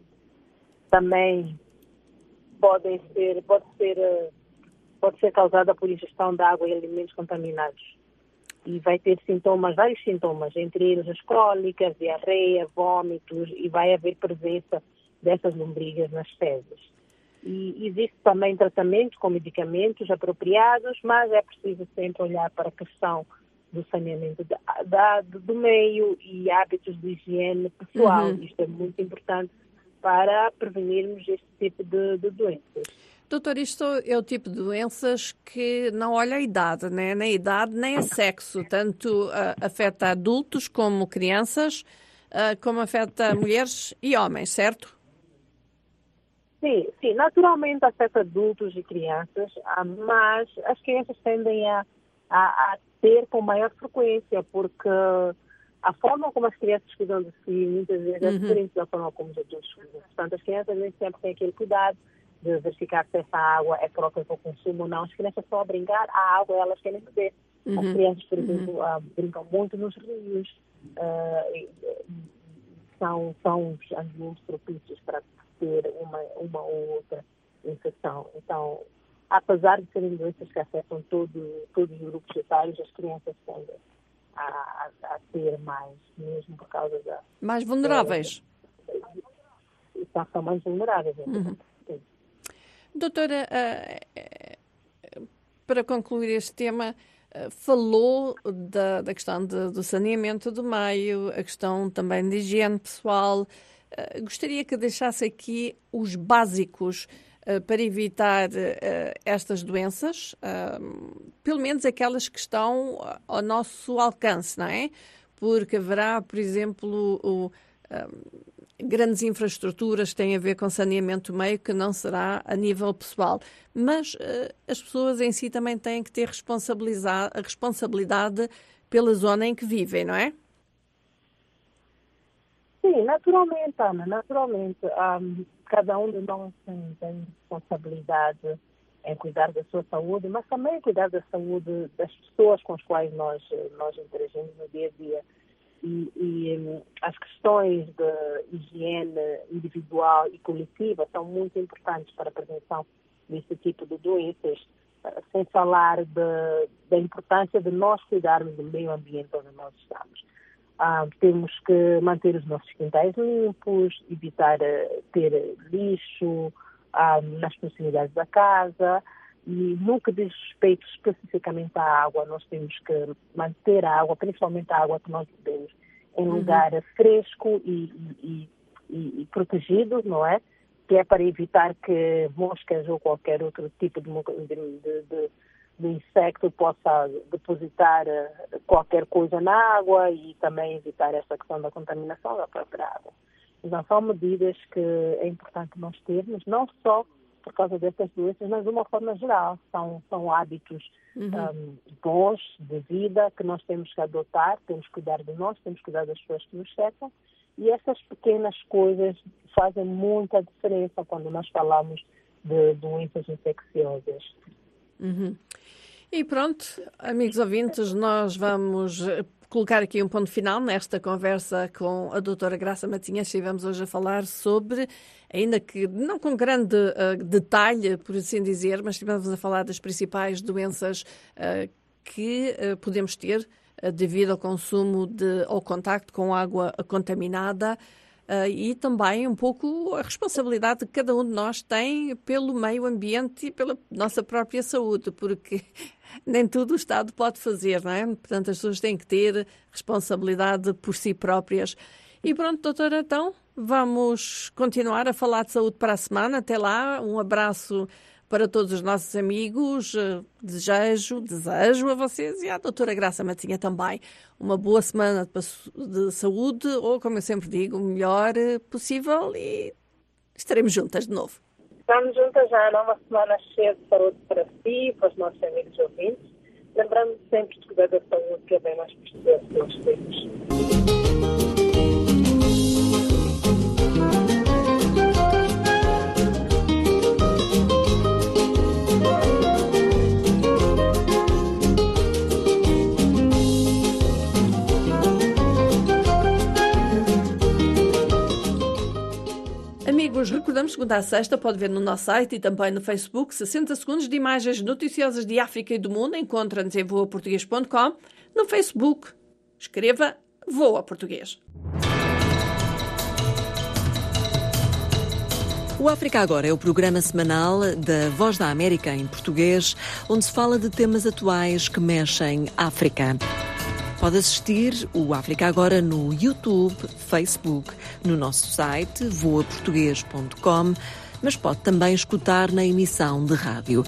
também podem ser, pode ser, uh, pode ser causada por ingestão de água e alimentos contaminados. E vai ter sintomas, vários sintomas, entre eles as cólicas, diarreia, vômitos, e vai haver presença dessas lombrigas nas fezes. E existe também tratamento com medicamentos apropriados, mas é preciso sempre olhar para a questão do saneamento da, da, do meio e hábitos de higiene pessoal. Uhum. Isto é muito importante para prevenirmos este tipo de, de doenças. Doutor, isto é o tipo de doenças que não olha a idade, né? nem a idade, nem a sexo. Tanto uh, afeta adultos como crianças, uh, como afeta mulheres e homens, certo? Sim, sim, naturalmente afeta adultos e crianças, ah, mas as crianças tendem a, a, a ter com maior frequência, porque a forma como as crianças cuidam de si muitas vezes é uhum. diferente da forma como os adultos cuidam. Portanto, as crianças nem sempre têm aquele cuidado de verificar se essa água é própria para o consumo ou não. As crianças estão a brincar, a água elas querem beber. Uhum. As crianças, por exemplo, uhum. uh, brincam muito nos rios, uh, são, são os ambientes propícios para ter uma, uma ou outra infecção. Então, apesar de serem doenças que afetam todo, todos os grupos etários, as crianças tendem a, a, a ter mais, mesmo por causa da. Mais vulneráveis. Então, são mais vulneráveis. Uhum. Doutora, uh, para concluir este tema, uh, falou da, da questão de, do saneamento do meio, a questão também de higiene pessoal. Eh, gostaria que deixasse aqui os básicos para evitar estas doenças, pelo menos aquelas que estão ao nosso alcance, não é? Porque haverá, por exemplo, o, grandes infraestruturas têm a ver com saneamento meio, que não será a nível pessoal. Mas as pessoas em si também têm que ter responsabilidade, a responsabilidade pela zona em que vivem, não é? Sim, naturalmente, Ana, naturalmente. Um, cada um de nós tem, tem responsabilidade em cuidar da sua saúde, mas também cuidar da saúde das pessoas com as quais nós, nós interagimos no dia a dia. E, e um, as questões de higiene individual e coletiva são muito importantes para a prevenção desse tipo de doenças, sem falar de, da importância de nós cuidarmos do meio ambiente onde nós estamos. Ah, temos que manter os nossos quintais limpos, evitar uh, ter lixo ah, nas proximidades da casa e no que diz respeito especificamente à água, nós temos que manter a água, principalmente a água que nós bebemos, em uhum. lugar fresco e, e, e, e, protegido, não é? Que é para evitar que moscas ou qualquer outro tipo de, de, de do insecto possa depositar eh, qualquer coisa na água e também evitar essa questão da contaminação da própria água. Então, são medidas que é importante nós termos, não só por causa dessas doenças, mas de uma forma geral. São, são hábitos uhum. um, bons de vida que nós temos que adotar, temos que cuidar de nós, temos que cuidar das pessoas que nos cercam. E essas pequenas coisas fazem muita diferença quando nós falamos de doenças infecciosas. Uhum. E pronto, amigos ouvintes, nós vamos colocar aqui um ponto final nesta conversa com a doutora Graça Matinhas. Estivemos hoje a falar sobre, ainda que não com grande uh, detalhe, por assim dizer, mas estivemos a falar das principais doenças uh, que uh, podemos ter devido ao consumo de, ao contacto com água contaminada. Uh, e também um pouco a responsabilidade que cada um de nós tem pelo meio ambiente e pela nossa própria saúde, porque nem tudo o Estado pode fazer, não é? Portanto, as pessoas têm que ter responsabilidade por si próprias. E pronto, doutora, então vamos continuar a falar de saúde para a semana. Até lá, um abraço para todos os nossos amigos. Desejo, desejo a vocês e à doutora Graça Matinha também uma boa semana de saúde ou, como eu sempre digo, o melhor possível e estaremos juntas de novo. Estamos juntas já numa semana cheia de saúde para si e para os nossos amigos ouvintes. Lembrando sempre de cuidar da saúde, é bem mais precioso que nós temos. Amigos, recordamos segunda a sexta, pode ver no nosso site e também no Facebook 60 segundos de imagens noticiosas de África e do mundo. Encontra-nos em voaportuguês.com. No Facebook, escreva Voa Português. O África Agora é o programa semanal da Voz da América em português, onde se fala de temas atuais que mexem África. Pode assistir o África Agora no YouTube, Facebook, no nosso site voaportuguês.com, mas pode também escutar na emissão de rádio.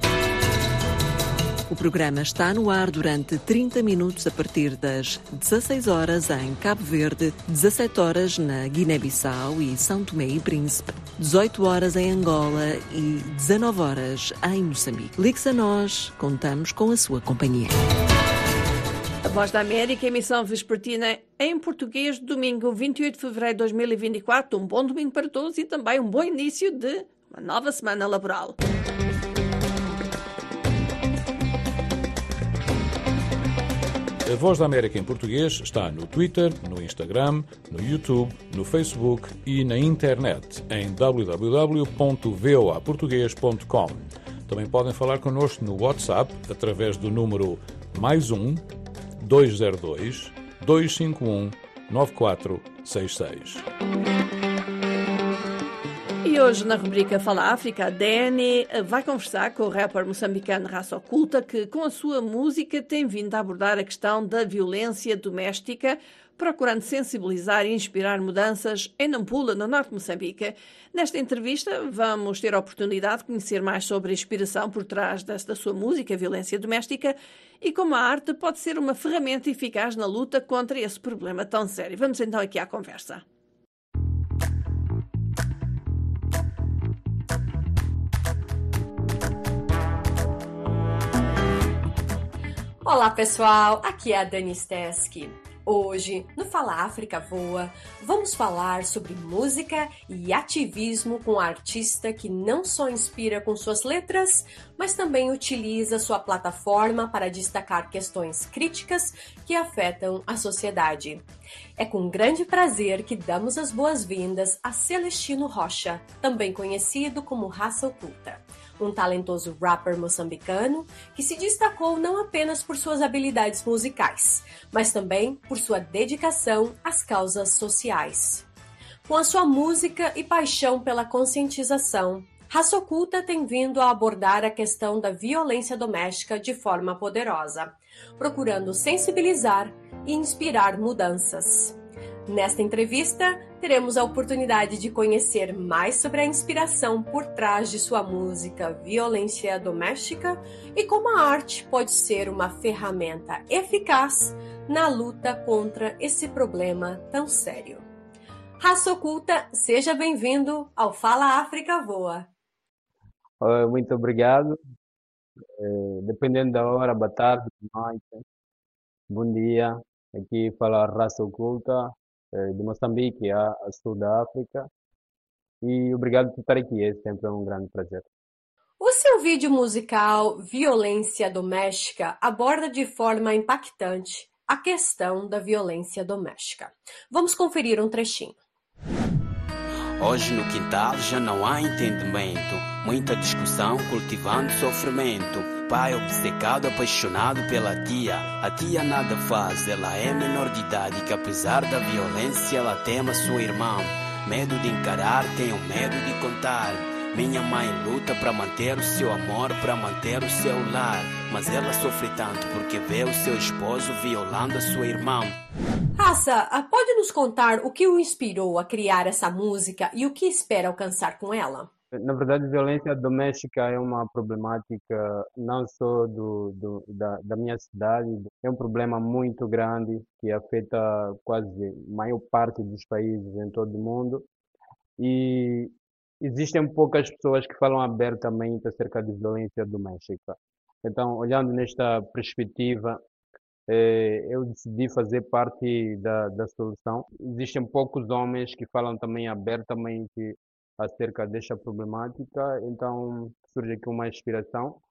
O programa está no ar durante 30 minutos a partir das 16 horas em Cabo Verde, 17 horas na Guiné-Bissau e São Tomé e Príncipe, 18 horas em Angola e 19 horas em Moçambique. Ligue-se a nós, contamos com a sua companhia. A Voz da América, emissão vespertina em português, domingo 28 de fevereiro de 2024. Um bom domingo para todos e também um bom início de uma nova semana laboral. A Voz da América em português está no Twitter, no Instagram, no YouTube, no Facebook e na internet em www.voaportuguês.com. Também podem falar connosco no WhatsApp através do número mais um 202 251 9466. E hoje, na rubrica Fala África, a Dani vai conversar com o rapper moçambicano Raça Oculta, que com a sua música tem vindo a abordar a questão da violência doméstica procurando sensibilizar e inspirar mudanças em Nampula, no norte de Moçambique. Nesta entrevista, vamos ter a oportunidade de conhecer mais sobre a inspiração por trás da sua música, violência doméstica, e como a arte pode ser uma ferramenta eficaz na luta contra esse problema tão sério. Vamos então aqui à conversa. Olá pessoal, aqui é a Dani Steski. Hoje, no Fala África Voa, vamos falar sobre música e ativismo com um artista que não só inspira com suas letras, mas também utiliza sua plataforma para destacar questões críticas que afetam a sociedade. É com grande prazer que damos as boas-vindas a Celestino Rocha, também conhecido como Raça Oculta um talentoso rapper moçambicano que se destacou não apenas por suas habilidades musicais, mas também por sua dedicação às causas sociais. Com a sua música e paixão pela conscientização, Raça Oculta tem vindo a abordar a questão da violência doméstica de forma poderosa, procurando sensibilizar e inspirar mudanças. Nesta entrevista, teremos a oportunidade de conhecer mais sobre a inspiração por trás de sua música Violência Doméstica e como a arte pode ser uma ferramenta eficaz na luta contra esse problema tão sério. Raça Oculta, seja bem-vindo ao Fala África Voa. Muito obrigado. É, dependendo da hora, boa tarde, noite, bom dia. Aqui fala Raça Oculta, de Moçambique a, a sul da África. E obrigado por estar aqui, é sempre um grande prazer. O seu vídeo musical Violência Doméstica aborda de forma impactante a questão da violência doméstica. Vamos conferir um trechinho. Hoje no quintal já não há entendimento, muita discussão cultivando sofrimento. Pai obcecado, apaixonado pela tia. A tia nada faz, ela é menor de idade que apesar da violência ela tema sua irmã. Medo de encarar, tenho medo de contar. Minha mãe luta para manter o seu amor, para manter o seu lar. Mas ela sofre tanto porque vê o seu esposo violando a sua irmã. Raça, pode nos contar o que o inspirou a criar essa música e o que espera alcançar com ela? Na verdade, violência doméstica é uma problemática não só do, do, da, da minha cidade, é um problema muito grande que afeta quase a maior parte dos países em todo o mundo. E existem poucas pessoas que falam abertamente acerca de violência doméstica. Então, olhando nesta perspectiva, eh, eu decidi fazer parte da, da solução. Existem poucos homens que falam também abertamente acerca desta problemática, então surge aqui uma inspiração.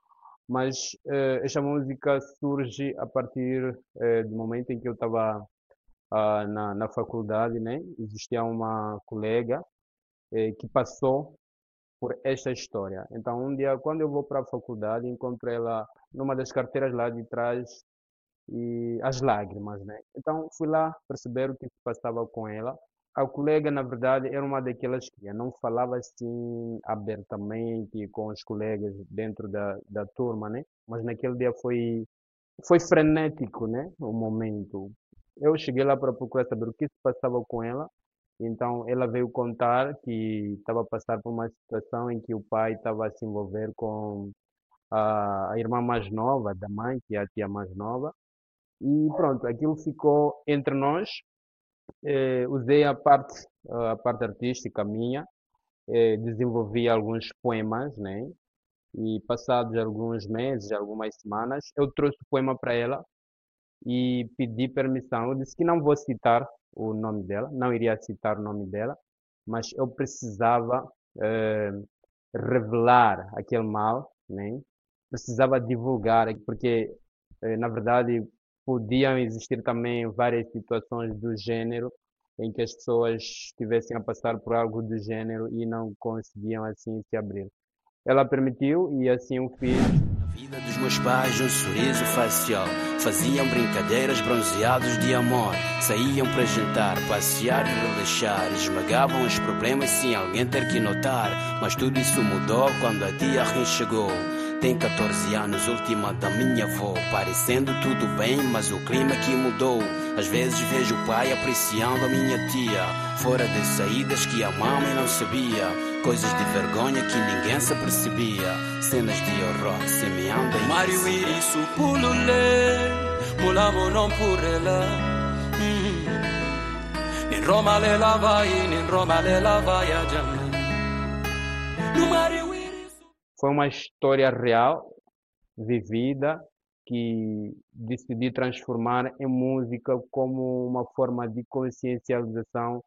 Mas eh, esta música surge a partir eh, do momento em que eu estava ah, na, na faculdade, né? Existia uma colega eh, que passou por esta história. Então, um dia, quando eu vou para a faculdade, encontro ela numa das carteiras lá de trás e as lágrimas, né? Então, fui lá perceber o que se passava com ela. A colega, na verdade, era uma daquelas que não falava assim abertamente com os colegas dentro da, da turma, né? Mas naquele dia foi foi frenético, né? O momento. Eu cheguei lá para procurar saber o que se passava com ela então, ela veio contar que estava a passar por uma situação em que o pai estava a se envolver com a, a irmã mais nova da mãe, que é a tia mais nova. E pronto, aquilo ficou entre nós. Eh, usei a parte, a parte artística minha, eh, desenvolvi alguns poemas, né? E passados alguns meses, algumas semanas, eu trouxe o poema para ela e pedi permissão. Eu disse que não vou citar o nome dela, não iria citar o nome dela, mas eu precisava eh, revelar aquele mal, né? precisava divulgar, porque na verdade podiam existir também várias situações do gênero em que as pessoas estivessem a passar por algo do gênero e não conseguiam assim se abrir. Ela permitiu e assim o fiz vida dos meus pais um sorriso facial. Faziam brincadeiras bronzeados de amor. Saíam para jantar, passear e relaxar. Esmagavam os problemas sem alguém ter que notar. Mas tudo isso mudou quando a tia Rin chegou. Tem 14 anos, última da minha avó. Parecendo tudo bem, mas o clima que mudou. Às vezes vejo o pai apreciando a minha tia. Fora das saídas que a mamãe não sabia. Coisas de vergonha que ninguém se percebia. Cenas de horror semeando em Mario isso pulule, mulamo non purela. Nin Roma le la vai, nin Roma le la vai a Foi uma história real, vivida, que decidi transformar em música como uma forma de consciencialização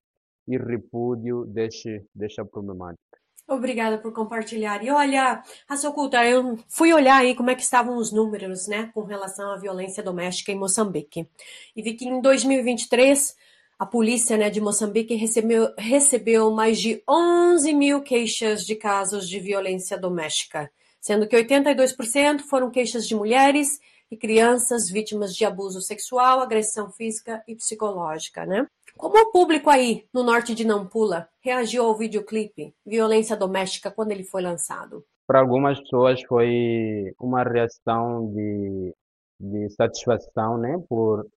e repúdio deste, desta problemática. Obrigada por compartilhar. E olha, Raça Oculta, eu fui olhar aí como é que estavam os números, né, com relação à violência doméstica em Moçambique. E vi que em 2023 a polícia né, de Moçambique recebeu, recebeu mais de 11 mil queixas de casos de violência doméstica, sendo que 82% foram queixas de mulheres e crianças vítimas de abuso sexual, agressão física e psicológica, né? Como o público aí no norte de Nampula reagiu ao videoclipe Violência Doméstica quando ele foi lançado? Para algumas pessoas foi uma reação de, de satisfação, né, por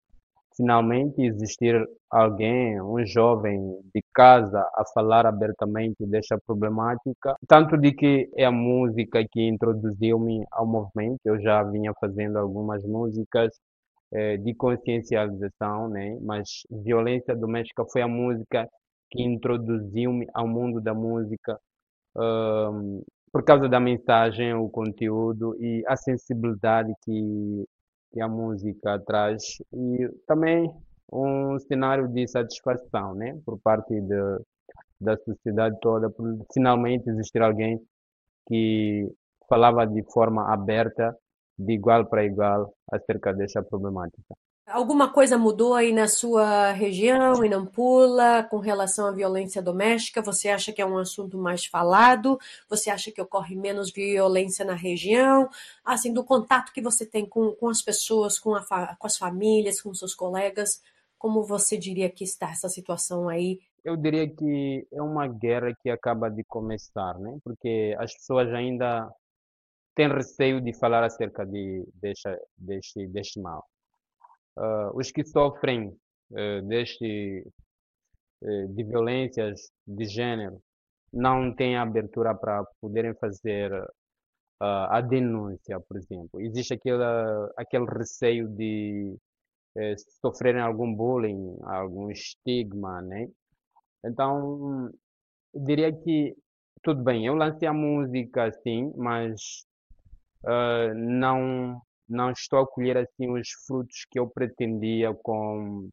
finalmente existir alguém, um jovem de casa a falar abertamente desta problemática, tanto de que é a música que introduziu-me ao movimento, eu já vinha fazendo algumas músicas eh, de consciencialização, né? Mas violência doméstica foi a música que introduziu-me ao mundo da música um, por causa da mensagem, o conteúdo e a sensibilidade que, que a música traz e também um cenário de satisfação, né? Por parte de, da sociedade toda, por finalmente existir alguém que falava de forma aberta de igual para igual acerca desta problemática. Alguma coisa mudou aí na sua região, em Nampula, com relação à violência doméstica? Você acha que é um assunto mais falado? Você acha que ocorre menos violência na região? Assim, do contato que você tem com, com as pessoas, com, a, com as famílias, com seus colegas, como você diria que está essa situação aí? Eu diria que é uma guerra que acaba de começar, né? Porque as pessoas ainda têm receio de falar acerca de, deste, deste, deste mal uh, os que sofrem uh, deste uh, de violências de gênero não têm abertura para poderem fazer a denúncia, por exemplo. Existe aquele, aquele receio de sofrerem algum bullying, algum estigma, né? Então, diria que tudo bem, eu lancei a música sim, mas uh, não não estou a colher assim os frutos que eu pretendia com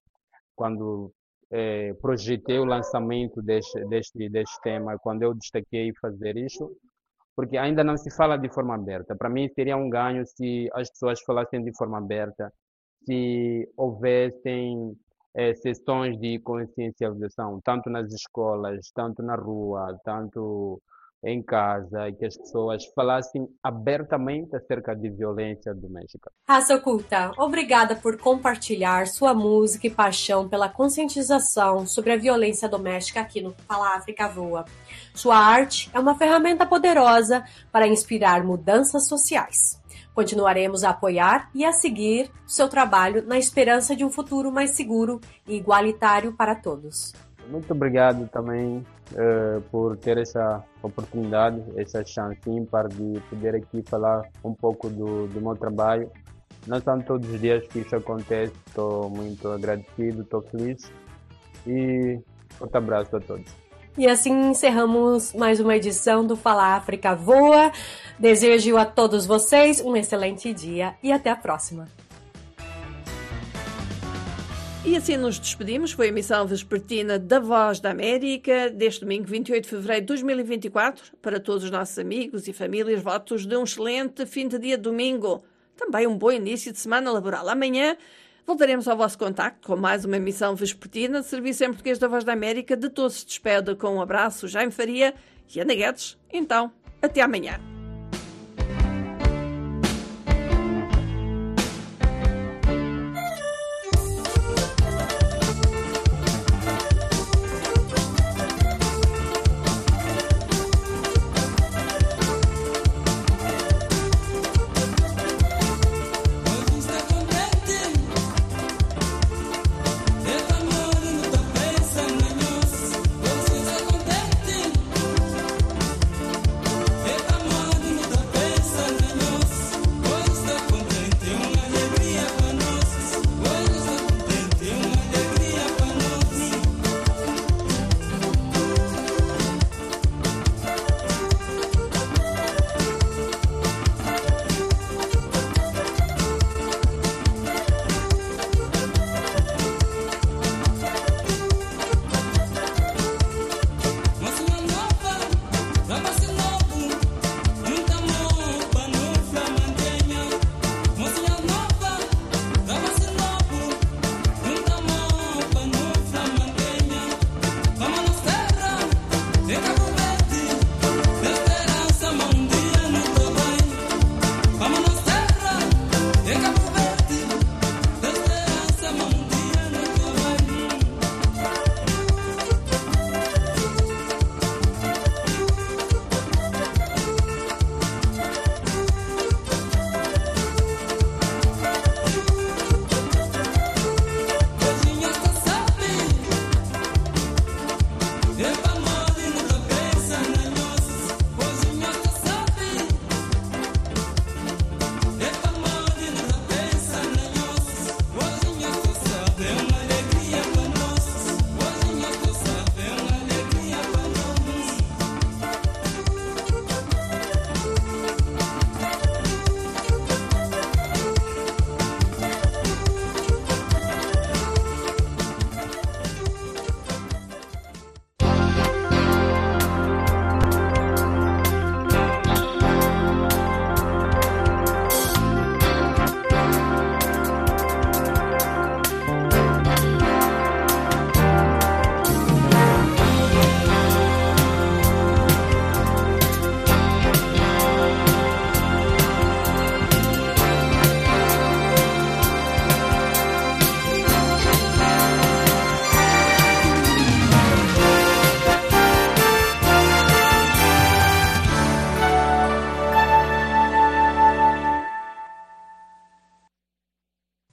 quando é, projetei o lançamento deste, deste, deste tema, quando eu destaquei fazer isso, porque ainda não se fala de forma aberta. Para mim seria um ganho se as pessoas falassem de forma aberta, se houvessem é, sessões de consciencialização, tanto nas escolas, tanto na rua, tanto em casa e que as pessoas falassem abertamente acerca de violência doméstica. Raça Oculta, obrigada por compartilhar sua música e paixão pela conscientização sobre a violência doméstica aqui no Fala África Voa. Sua arte é uma ferramenta poderosa para inspirar mudanças sociais. Continuaremos a apoiar e a seguir seu trabalho na esperança de um futuro mais seguro e igualitário para todos. Muito obrigado também uh, por ter essa oportunidade, essa chance para de poder aqui falar um pouco do, do meu trabalho. Não são todos os dias que isso acontece, estou muito agradecido, estou feliz e forte abraço a todos. E assim encerramos mais uma edição do Fala África Voa. Desejo a todos vocês um excelente dia e até a próxima. E assim nos despedimos. Foi a emissão vespertina da Voz da América deste domingo, 28 de fevereiro de 2024. Para todos os nossos amigos e famílias, votos de um excelente fim de dia domingo. Também um bom início de semana laboral. Amanhã voltaremos ao vosso contacto com mais uma emissão vespertina de Serviço em Português da Voz da América. De todos se despede com um abraço, Jaime Faria e Ana Guedes. Então, até amanhã.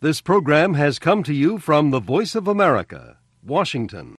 This program has come to you from the Voice of America, Washington.